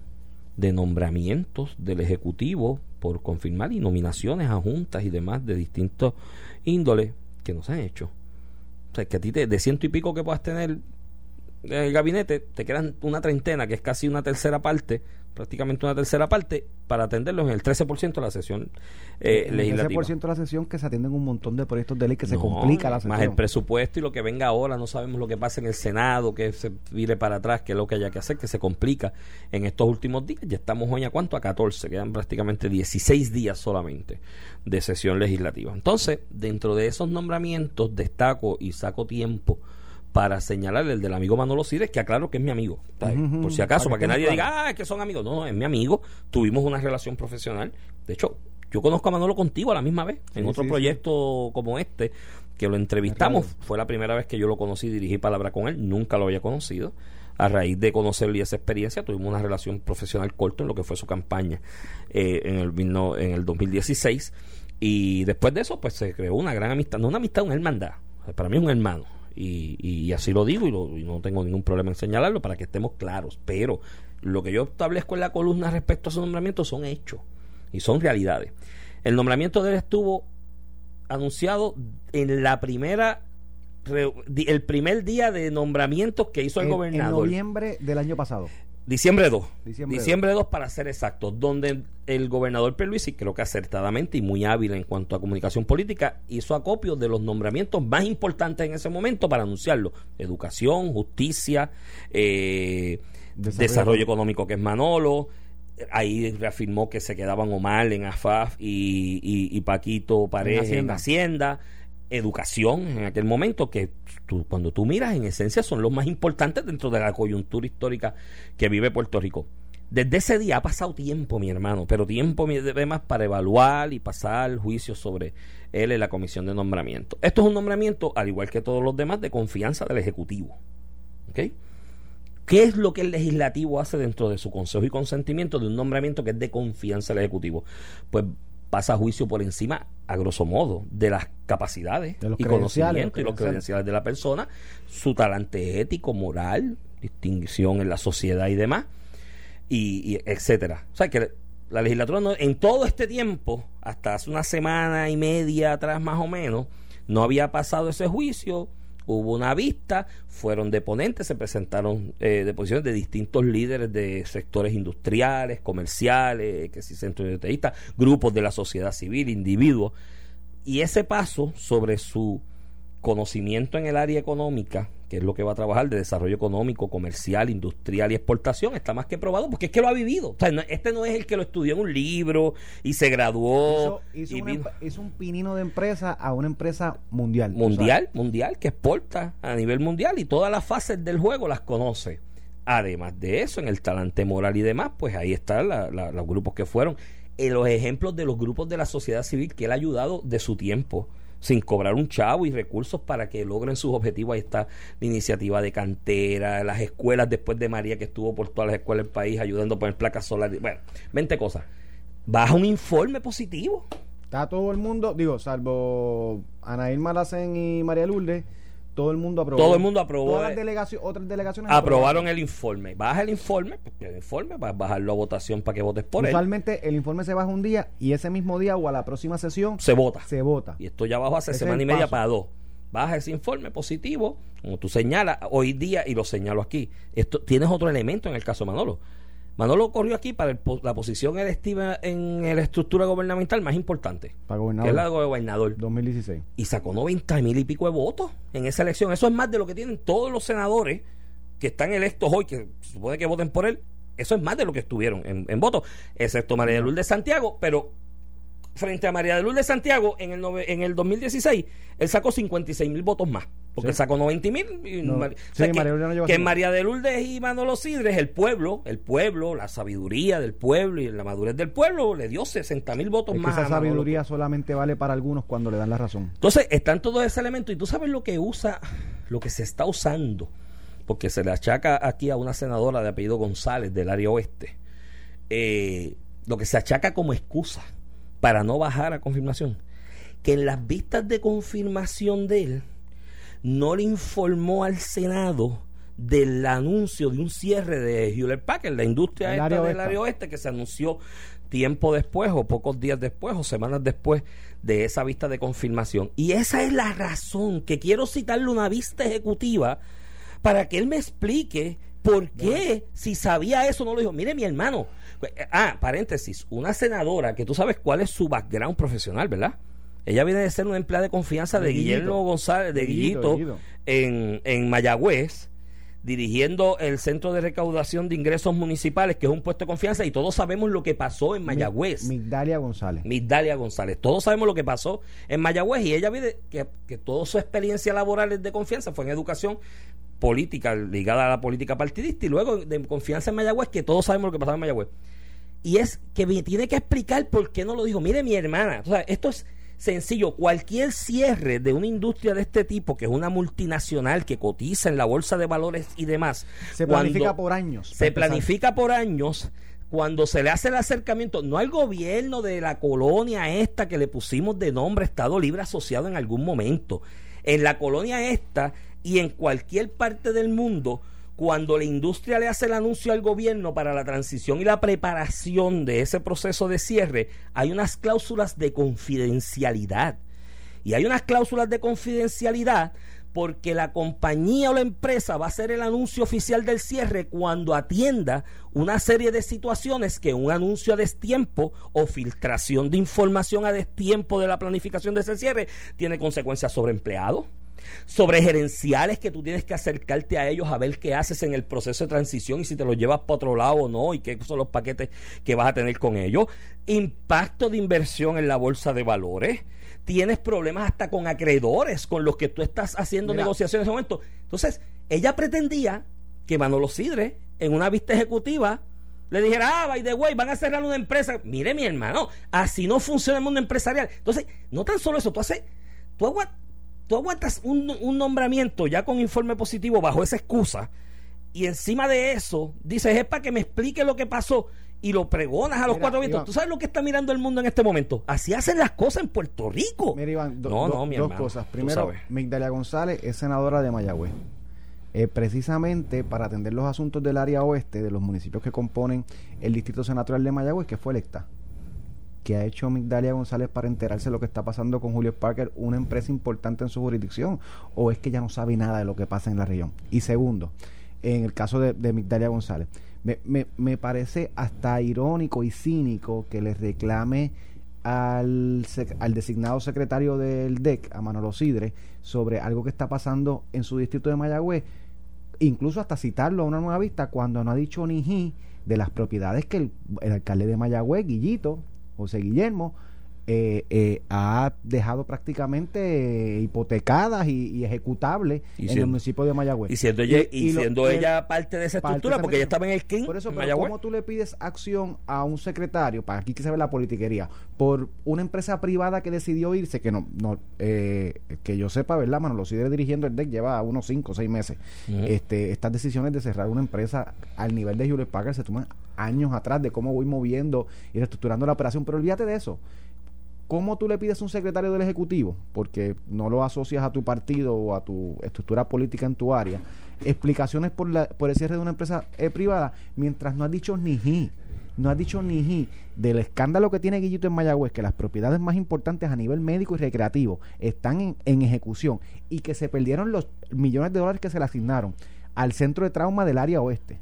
de nombramientos del Ejecutivo por confirmar y nominaciones a juntas y demás de distintos índoles que no se han hecho. O sea, que a ti te, de ciento y pico que puedas tener en el gabinete, te quedan una treintena, que es casi una tercera parte, prácticamente una tercera parte, para atenderlos en el 13% de la sesión eh, el legislativa. 13% de la sesión que se atienden un montón de proyectos de ley que se complica la sesión. Más el presupuesto y lo que venga ahora, no sabemos lo que pasa en el Senado, que se vire para atrás, que es lo que haya que hacer, que se complica en estos últimos días. Ya estamos hoy a cuánto? A 14, quedan prácticamente 16 días solamente de sesión legislativa. Entonces, dentro de esos nombramientos, destaco y saco tiempo para señalar el del amigo Manolo Cires, que aclaro que es mi amigo. Por si acaso, para para que nadie diga, ah, es que son amigos. No, es mi amigo. Tuvimos una relación profesional. De hecho, yo conozco a Manolo contigo a la misma vez, en Sí, otro sí, proyecto como este, que lo entrevistamos. Fue la primera vez que yo lo conocí, dirigí palabra con él. Nunca lo había conocido. A raíz de conocerle y esa experiencia, tuvimos una relación profesional corta en lo que fue su campaña eh, en, el, en el 2016. Y después de eso, pues se creó una gran amistad. No una amistad, una hermandad. Para mí es un hermano. Y, y así lo digo y, lo- y no tengo ningún problema en señalarlo para que estemos claros. Pero lo que yo establezco en la columna respecto a su nombramiento son hechos y son realidades. El nombramiento de él estuvo anunciado en la primera el primer día de nombramientos que hizo el En- En gobernador. noviembre del año pasado. Diciembre 2. Diciembre Diciembre, 2 para ser exactos, donde el gobernador Pierluisi, creo que acertadamente y muy hábil en cuanto a comunicación política, hizo acopio de los nombramientos más importantes en ese momento para anunciarlo. Educación, justicia, eh, Desarrollo desarrollo, económico que es Manolo. Ahí reafirmó que se quedaban Omar en AFAF y, y- y Paquito Pareja en Hacienda. Hacienda. Educación en aquel momento, que cuando tú miras, en esencia son los más importantes dentro de la coyuntura histórica que vive Puerto Rico. Desde ese día ha pasado tiempo, mi hermano, pero tiempo además para evaluar y pasar juicios sobre él en la comisión de nombramiento. Esto es un nombramiento, al igual que todos los demás, de confianza del Ejecutivo. ¿Qué es lo que el legislativo hace dentro de su consejo y consentimiento de un nombramiento que es de confianza del Ejecutivo? Pues pasa a juicio por encima, a grosso modo, de las capacidades De los y conocimientos y los los credenciales de la persona, su talante ético, moral, distinción en la sociedad y demás, y, y etcétera. O sea que la legislatura no- en todo este tiempo, hasta hace una semana y media atrás más o menos, no había pasado ese juicio, hubo una vista, fueron deponentes, se presentaron eh, deposiciones de distintos líderes de sectores industriales, comerciales, que si centros grupos de la sociedad civil, individuos, y ese paso sobre su conocimiento en el área económica, que es lo que va a trabajar de desarrollo económico, comercial, industrial y exportación, está más que probado porque es que lo ha vivido. O sea, no- este no es el que lo estudió en un libro y se graduó Hizo, hizo y una vino- emp- hizo un pinino de empresa a una empresa mundial. mundial, mundial, que exporta a nivel mundial y todas las fases del juego las conoce. Además de eso, en el talante moral y demás, pues ahí están la- la- los grupos que fueron. En los ejemplos de los grupos de la sociedad civil que él ha ayudado de su tiempo, sin cobrar un chavo y recursos para que logren sus objetivos. Ahí está la iniciativa de cantera, las escuelas después de María, que estuvo por todas las escuelas del país ayudando a poner placas solares. Bueno, 20 cosas. Baja un informe positivo. Está todo el mundo, digo, salvo Anaíl Malacén y María Lourdes, todo el mundo aprobó. Todo el mundo aprobó, Todas eh, las delegaciones, otras delegaciones aprobaron el informe. Baja el informe, porque el informe vas a bajarlo a votación para que votes por él. Usualmente el informe se baja un día y ese mismo día o a la próxima sesión Se vota. se vota. Y esto ya bajó hace Ese es semana y media para dos. Baja ese informe positivo, como tú señalas hoy día, y lo señalo aquí. Esto Tienes otro elemento en el caso Manolo. Manolo corrió aquí para el la posición electiva en la estructura gubernamental más importante, Para que gobernador. es la de gobernador. 2016. y sacó 90 mil y pico de votos en esa elección. Eso es más de lo que tienen todos los senadores que están electos hoy, que se supone que voten por él. Eso es más de lo que estuvieron en, en votos, excepto María de Lourdes Santiago, pero frente a María de Lourdes Santiago en el, en el 2016, él sacó 56 mil votos más, porque Sí. sacó 90 mil. No, Mar- sí, o sea, que, María que de Lourdes y Manolo Sidres, el pueblo, el pueblo, la sabiduría del pueblo y la madurez del pueblo, le dio 60 mil votos Es que más. esa sabiduría solamente vale para algunos cuando le dan la razón. entonces, están todos esos elementos y tú sabes lo que usa, lo que se está usando, porque se le achaca aquí a una senadora de apellido González del área oeste, eh, lo que se achaca como excusa para no bajar a confirmación, que en las vistas de confirmación de él no le informó al Senado del anuncio de un cierre de Hewlett Packard, la industria esta área del área oeste que se anunció tiempo después o pocos días después o semanas después de esa vista de confirmación. Y esa es la razón que quiero citarle una vista ejecutiva para que él me explique por qué, si sabía eso, no lo dijo. Mire, mi hermano, Ah, paréntesis, una senadora que tú sabes cuál es su background profesional, ¿verdad? Ella viene de ser una empleada de confianza de, Guillermo González, de Guillito, En, en Mayagüez dirigiendo el Centro de Recaudación de Ingresos Municipales, que es un puesto de confianza, y todos sabemos lo que pasó en Mayagüez. Migdalia González. Migdalia González. Todos sabemos lo que pasó en Mayagüez y ella viene que, que toda su experiencia laboral de confianza fue en educación política, ligada a la política partidista, y luego de confianza en Mayagüez, que todos sabemos lo que pasó en Mayagüez. Y es que me tiene que explicar por qué no lo dijo. Mire, mi hermana, o sea, esto es sencillo, cualquier cierre de una industria de este tipo, que es una multinacional que cotiza en la bolsa de valores y demás, se planifica por años. Se planifica por años cuando se le hace el acercamiento, no al gobierno de la colonia esta que le pusimos de nombre Estado Libre Asociado en algún momento, en la colonia esta y en cualquier parte del mundo, cuando la industria le hace el anuncio al gobierno para la transición y la preparación de ese proceso de cierre, hay unas cláusulas de confidencialidad. Y hay unas cláusulas de confidencialidad porque la compañía o la empresa va a hacer el anuncio oficial del cierre cuando atienda una serie de situaciones que un anuncio a destiempo o filtración de información a destiempo de la planificación de ese cierre tiene consecuencias sobre empleados sobre gerenciales que tú tienes que acercarte a ellos a ver qué haces en el proceso de transición y si te los llevas para otro lado o no y qué son los paquetes que vas a tener con ellos. Impacto de inversión en la bolsa de valores. Tienes problemas hasta con acreedores con los que tú estás haciendo negociaciones en ese momento. Entonces, ella pretendía que Manolo Sidre, en una vista ejecutiva, le dijera, ah, by the way, van a cerrar una empresa. Mire, mi hermano, así no funciona el mundo empresarial. Entonces, no tan solo eso, tú haces, tú aguantas tú aguantas un, nombramiento ya con informe positivo bajo esa excusa y encima de eso dices es para que me explique lo que pasó y lo pregonas a los cuatro vientos. ¿Tú sabes lo que está mirando el mundo en este momento? Así hacen las cosas en Puerto Rico. Mira, Iván, no, no, dos cosas. Primero, Migdalia González es senadora de Mayagüez. Eh, precisamente para atender los asuntos del área oeste, de los municipios que componen el Distrito Senatorial de Mayagüez, que fue electa que ha hecho Migdalia González para enterarse de lo que está pasando con Julio Parker, una empresa importante en su jurisdicción, o es que ya no sabe nada de lo que pasa en la región. Y segundo, en el caso de, Migdalia González, me, parece hasta irónico y cínico que le reclame al, al designado secretario del DEC, a Manolo Sidre, sobre algo que está pasando en su distrito de Mayagüez, incluso hasta citarlo a una nueva vista cuando no ha dicho ni de las propiedades que el, el alcalde de Mayagüez, Guillito, José Guillermo, eh, eh, ha dejado prácticamente hipotecadas y, ejecutables en el municipio de Mayagüez. Y siendo ella, y, siendo ella parte de esa estructura, porque ella estaba en el KIN. Por eso, pero ¿cómo tú le pides acción a un secretario, para aquí que se ve la politiquería, por una empresa privada que decidió irse, que no, no eh, que yo sepa, ¿verdad, mano? Lo sigue dirigiendo el DEC, lleva unos 5 o 6 meses. este, estas decisiones de cerrar una empresa al nivel de Hewlett Packard se toman años atrás de cómo voy moviendo y reestructurando la operación, pero olvídate de eso ¿Cómo tú le pides a un secretario del Ejecutivo, porque no lo asocias a tu partido o a tu estructura política en tu área, explicaciones por, la, por el cierre de una empresa eh, privada, mientras no has dicho ni no has dicho ni del escándalo que tiene Guillito en Mayagüez, que las propiedades más importantes a nivel médico y recreativo están en, en ejecución y que se perdieron los millones de dólares que se le asignaron al centro de trauma del área oeste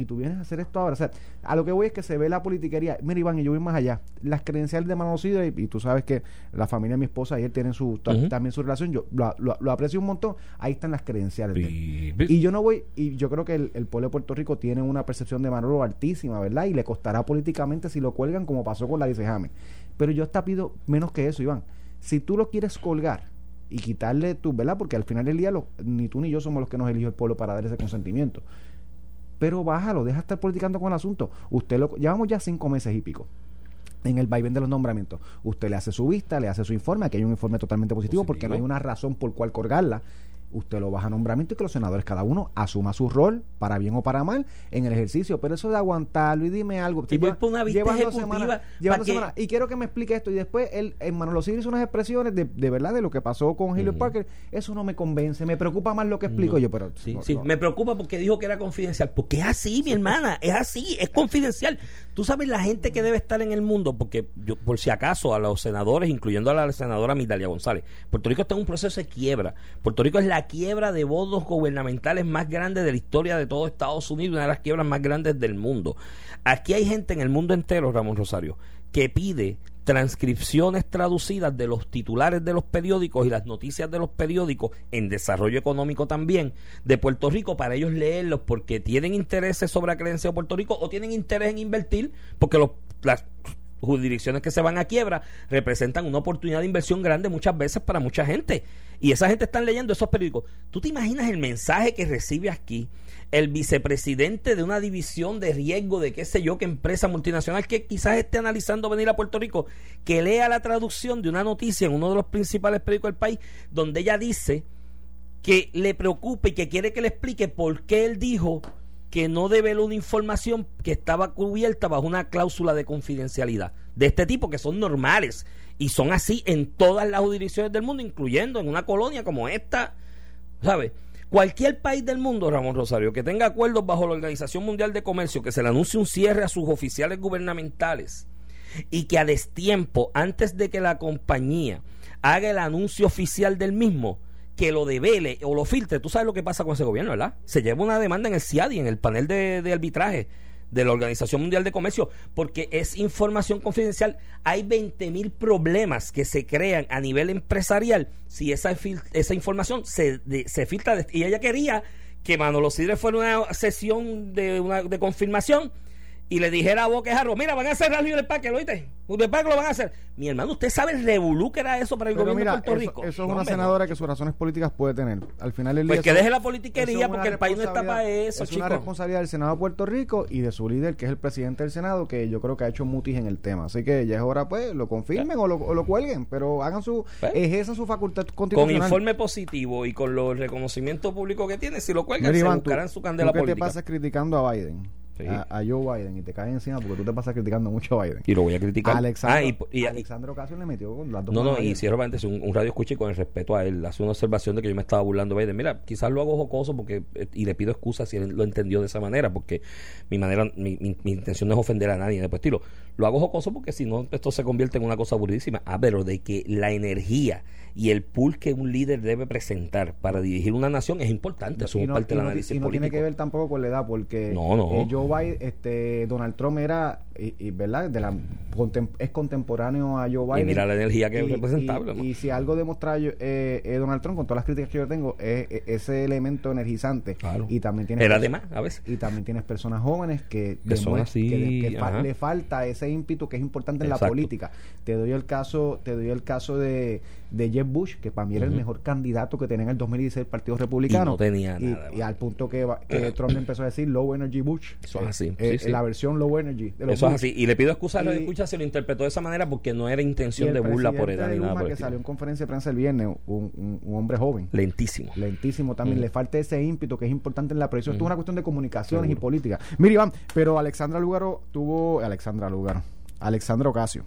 y tú vienes a hacer esto ahora. O sea, a lo que voy es que se ve la politiquería. Mira, Iván, y yo voy más allá. Las credenciales de Manocido, y, y tú sabes que la familia de mi esposa y él tienen su, también su relación, yo lo, aprecio un montón. Ahí están las credenciales. Y yo no voy, y yo creo que el, pueblo de Puerto Rico tiene una percepción de Manolo altísima, ¿verdad? Y le costará políticamente si lo cuelgan, como pasó con la dice James. Pero yo hasta pido menos que eso, Iván. Si tú lo quieres colgar, y quitarle tu, ¿verdad? Porque al final del día ni tú ni yo somos los que nos eligió el pueblo para dar ese consentimiento pero bájalo, deja de estar politicando con el asunto. Usted lo llevamos ya cinco meses y pico en el vaivén de los nombramientos. Usted le hace su vista, le hace su informe, aquí hay un informe totalmente positivo, porque no hay una razón por cual colgarla usted lo baja a nombramiento y que los senadores cada uno asuma su rol, para bien o para mal, en el ejercicio. Pero eso de aguantarlo y dime algo. Y lleva, una vista ejecutiva Y quiero que me explique esto. Y después el, el Manolo hizo unas expresiones de, de, verdad de lo que pasó con Hillary Parker. Eso no me convence. Me preocupa más lo que explico yo. Pero sí, sí. me preocupa porque dijo que era confidencial. Porque es así, mi hermana. Es así. Es confidencial. Tú sabes la gente que debe estar en el mundo, porque yo, por si acaso a los senadores, incluyendo a la senadora Migdalia González, Puerto Rico está en un proceso de quiebra. Puerto Rico es la quiebra de bonos gubernamentales más grande de la historia de todo Estados Unidos, una de las quiebras más grandes del mundo. Aquí hay gente en el mundo entero, Ramón Rosario, que pide transcripciones traducidas de los titulares de los periódicos y las noticias de los periódicos en desarrollo económico también de Puerto Rico para ellos leerlos porque tienen intereses sobre la creencia de Puerto Rico o tienen interés en invertir porque los, las jurisdicciones que se van a quiebra representan una oportunidad de inversión grande muchas veces para mucha gente y esa gente están leyendo esos periódicos. ¿Tú te imaginas el mensaje que recibe aquí el vicepresidente de una división de riesgo de qué sé yo, qué empresa multinacional que quizás esté analizando venir a Puerto Rico, que lea la traducción de una noticia en uno de los principales periódicos del país, donde ella dice que le preocupa y que quiere que le explique por qué él dijo que no develó una información que estaba cubierta bajo una cláusula de confidencialidad de este tipo que son normales y son así en todas las jurisdicciones del mundo, incluyendo en una colonia como esta, ¿sabes? Cualquier país del mundo, Ramón Rosario, que tenga acuerdos bajo la Organización Mundial de Comercio, que se le anuncie un cierre a sus oficiales gubernamentales y que a destiempo, antes de que la compañía haga el anuncio oficial del mismo, que lo devele o lo filtre, tú sabes lo que pasa con ese gobierno, ¿verdad? Se lleva una demanda en el CIADI, en el panel de, de arbitraje de la Organización Mundial de Comercio, porque es información confidencial. Hay 20 mil problemas que se crean a nivel empresarial si esa, esa información se, se filtra. y ella quería que Manolo Sidre fuera una sesión de, una, de confirmación y le dijera a Boquejarro, mira, van a hacer radio el parque, ¿lo oíste? ¿De parque lo van a hacer? Mi hermano, ¿usted sabe el revolú que era eso para el gobierno de Puerto Rico? Eso es una senadora que sus razones políticas puede tener. Al final del pues día... Pues que deje la politiquería porque el país no está para eso, Es una responsabilidad del Senado de Puerto Rico y de su líder, que es el presidente del Senado, que yo creo que ha hecho mutis en el tema. Así que ya es hora, pues, lo confirmen o lo, lo, cuelguen, pero hagan su... Pues, ejerzan su facultad constitucional. Con informe positivo y con los reconocimientos públicos que tiene, si lo cuelgan, se buscarán su candela política. ¿Qué te pasas criticando a Biden? A, Joe Biden y te caes encima porque tú te pasas criticando mucho a Biden. Y lo voy a criticar. Ah, y, Alexandro Ocasio le metió con las dos No, no, y cierro un, un radio escucha y con el respeto a él. Hace una observación de que yo me estaba burlando de Biden. Mira, quizás lo hago jocoso porque eh, y le pido excusas si él lo entendió de esa manera porque mi manera mi, mi, intención no es ofender a nadie de este estilo. Lo hago jocoso porque si no esto se convierte en una cosa aburridísima. Ah, pero de que la energía y el pool que un líder debe presentar para dirigir una nación es importante. Eso es parte del análisis y no tiene que ver tampoco con la edad, porque no, no. Eh, Joe Biden, este, Donald Trump era, y, ¿verdad? De la, es contemporáneo a Joe Biden. Y mira la energía que es representable. Y, si algo demuestra eh, eh, Donald Trump, con todas las críticas que yo tengo, es, ese elemento energizante. Y también tiene Era además, a veces. Y también tienes personas jóvenes que, que son así. Que, le, falta ese ímpetu que es importante en la política. Te doy el caso, te doy el caso de de Jeb Bush, que para mí era el mejor candidato que tenía en el 2016 el Partido Republicano. Y no tenía nada. Y, al punto que, que Trump empezó a decir Low Energy Bush. Eso es así. Eh, la versión Low Energy. De Eso así. Y le pido excusas a los escuchas si lo interpretó de esa manera porque no era intención de burla por edad ni nada. Por que salió en conferencia de prensa el viernes, un, un, hombre joven. Lentísimo. Lentísimo también. Le falta ese ímpetu que es importante en la presión. Esto es una cuestión de comunicaciones y política. Mira, Iván, pero Alexandra Lugaro tuvo. Alexandra Lugaro. Alexandra Ocasio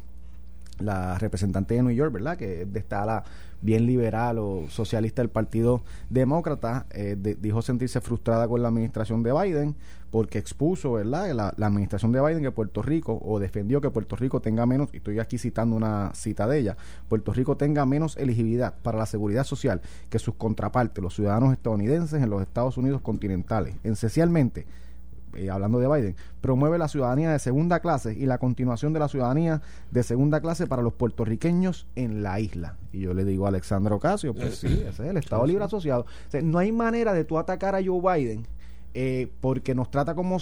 la representante de New York, ¿verdad? Que está la bien liberal o socialista del Partido Demócrata, eh, dijo sentirse frustrada con la administración de Biden porque expuso, ¿verdad?, la, la, administración de Biden que Puerto Rico, o defendió que Puerto Rico tenga menos, y estoy aquí citando una cita de ella, Puerto Rico tenga menos elegibilidad para la seguridad social que sus contrapartes, los ciudadanos estadounidenses en los Estados Unidos continentales. Esencialmente, eh, hablando de Biden, promueve la ciudadanía de segunda clase y la continuación de la ciudadanía de segunda clase para los puertorriqueños en la isla. Y yo le digo a Alexandro Ocasio, pues sí, ese es el Estado Libre Asociado. no hay manera de tú atacar a Joe Biden eh, porque nos trata como,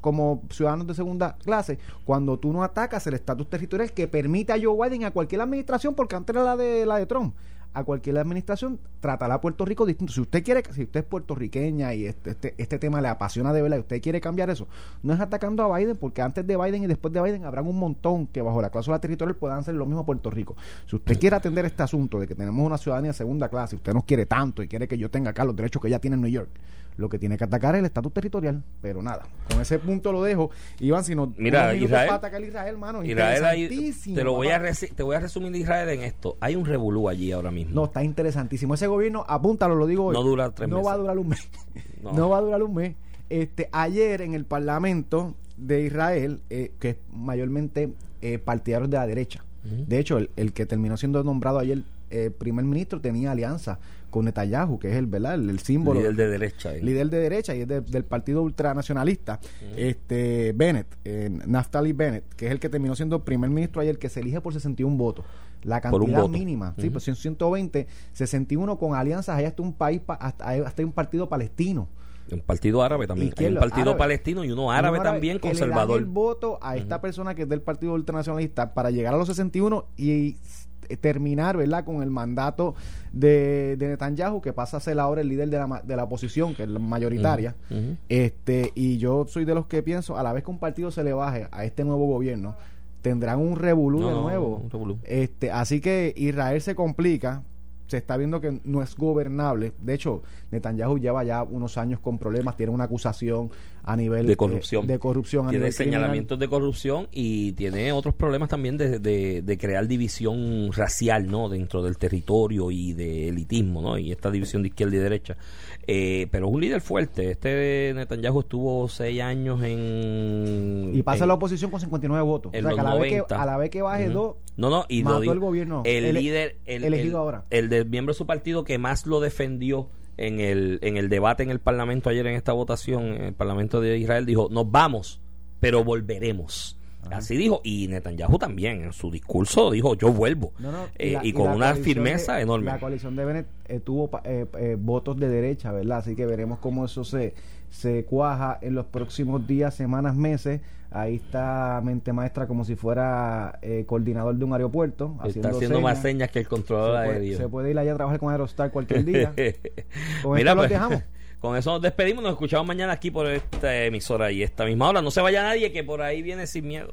como ciudadanos de segunda clase cuando tú no atacas el estatus territorial que permite a Joe Biden a cualquier administración, porque antes era la de, la de Trump a cualquier administración, tratará a Puerto Rico distinto. Si usted quiere, si usted es puertorriqueña y este, este, este tema le apasiona de verdad y usted quiere cambiar eso, no es atacando a Biden, porque antes de Biden y después de Biden habrán un montón que bajo la cláusula territorial puedan hacer lo mismo a Puerto Rico. Si usted quiere atender este asunto de que tenemos una ciudadanía de segunda clase, usted nos quiere tanto y quiere que yo tenga acá los derechos que ella tiene en New York, lo que tiene que atacar es el estatus territorial. Pero nada, con ese punto lo dejo. Iván, si no. Mira, Israel. Para atacar a Israel, hermano. Israel ahí, te, lo voy a te voy a resumir Israel en esto. Hay un revolú allí ahora mismo. No, está interesantísimo. Ese gobierno, apúntalo, lo digo hoy. No dura tres meses. No va a durar un mes. no. va a durar un mes. Este, ayer en el Parlamento de Israel, eh, que es mayormente eh, partidarios de la derecha. De hecho, el, el que terminó siendo nombrado ayer eh, primer ministro tenía alianza con Netanyahu, que es el, ¿verdad? el, el símbolo. Líder de derecha. eh. líder de derecha y es de- del partido ultranacionalista, este Bennett, eh, Naftali Bennett, que es el que terminó siendo primer ministro ayer, que se elige por 61 votos. La cantidad voto. mínima, sí, pues son 120, 61 con alianzas, hay hasta un país, pa- hasta, hay hasta un partido palestino. Un partido árabe también. Hay un partido árabe. palestino y uno árabe Uno también que le dan conservador. el voto a esta persona que es del partido ultranacionalista para llegar a los 61 y terminar, ¿verdad?, con el mandato de, de Netanyahu, que pasa a ser ahora el líder de la, de la oposición, que es la mayoritaria. Este, y yo soy de los que pienso, a la vez que un partido se le baje a este nuevo gobierno, tendrán un revolú No, de nuevo. un revolú. Este, así que Israel se complica, se está viendo que no es gobernable. De hecho, Netanyahu lleva ya unos años con problemas, tiene una acusación a nivel De eh, corrupción. de corrupción a Tiene nivel criminal. señalamientos de corrupción y tiene otros problemas también de, de- de crear división racial, ¿no? Dentro del territorio y de elitismo, ¿no? Y esta división de izquierda y derecha. Eh, pero es un líder fuerte. Este Netanyahu estuvo seis años en... Y pasa en- la oposición con 59 votos. o sea, que a la, vez que, 90. a la vez que baje dos, No, no, y lo mató digo, el gobierno. El Ele- líder, el, elegido el- ahora. el del miembro de su partido que más lo defendió en el, en el debate en el Parlamento ayer en esta votación, en el Parlamento de Israel, dijo, nos vamos, pero volveremos. Así dijo, y Netanyahu también en su discurso dijo, yo vuelvo. No, no, Eh, la- y con una firmeza de- enorme. La coalición de Bennett eh, tuvo eh, eh, votos de derecha, ¿verdad? Así que veremos cómo eso se, se cuaja en los próximos días, semanas, meses. Ahí está mente maestra como si fuera eh, coordinador de un aeropuerto. Está haciendo más señas que el Se controlador puede, aéreo. se puede ir allá a trabajar con Aerostar cualquier día. Con Mira, esto los pues, dejamos. con eso nos despedimos, nos escuchamos mañana aquí por esta emisora y esta misma hora. No se vaya nadie que por ahí viene sin miedo.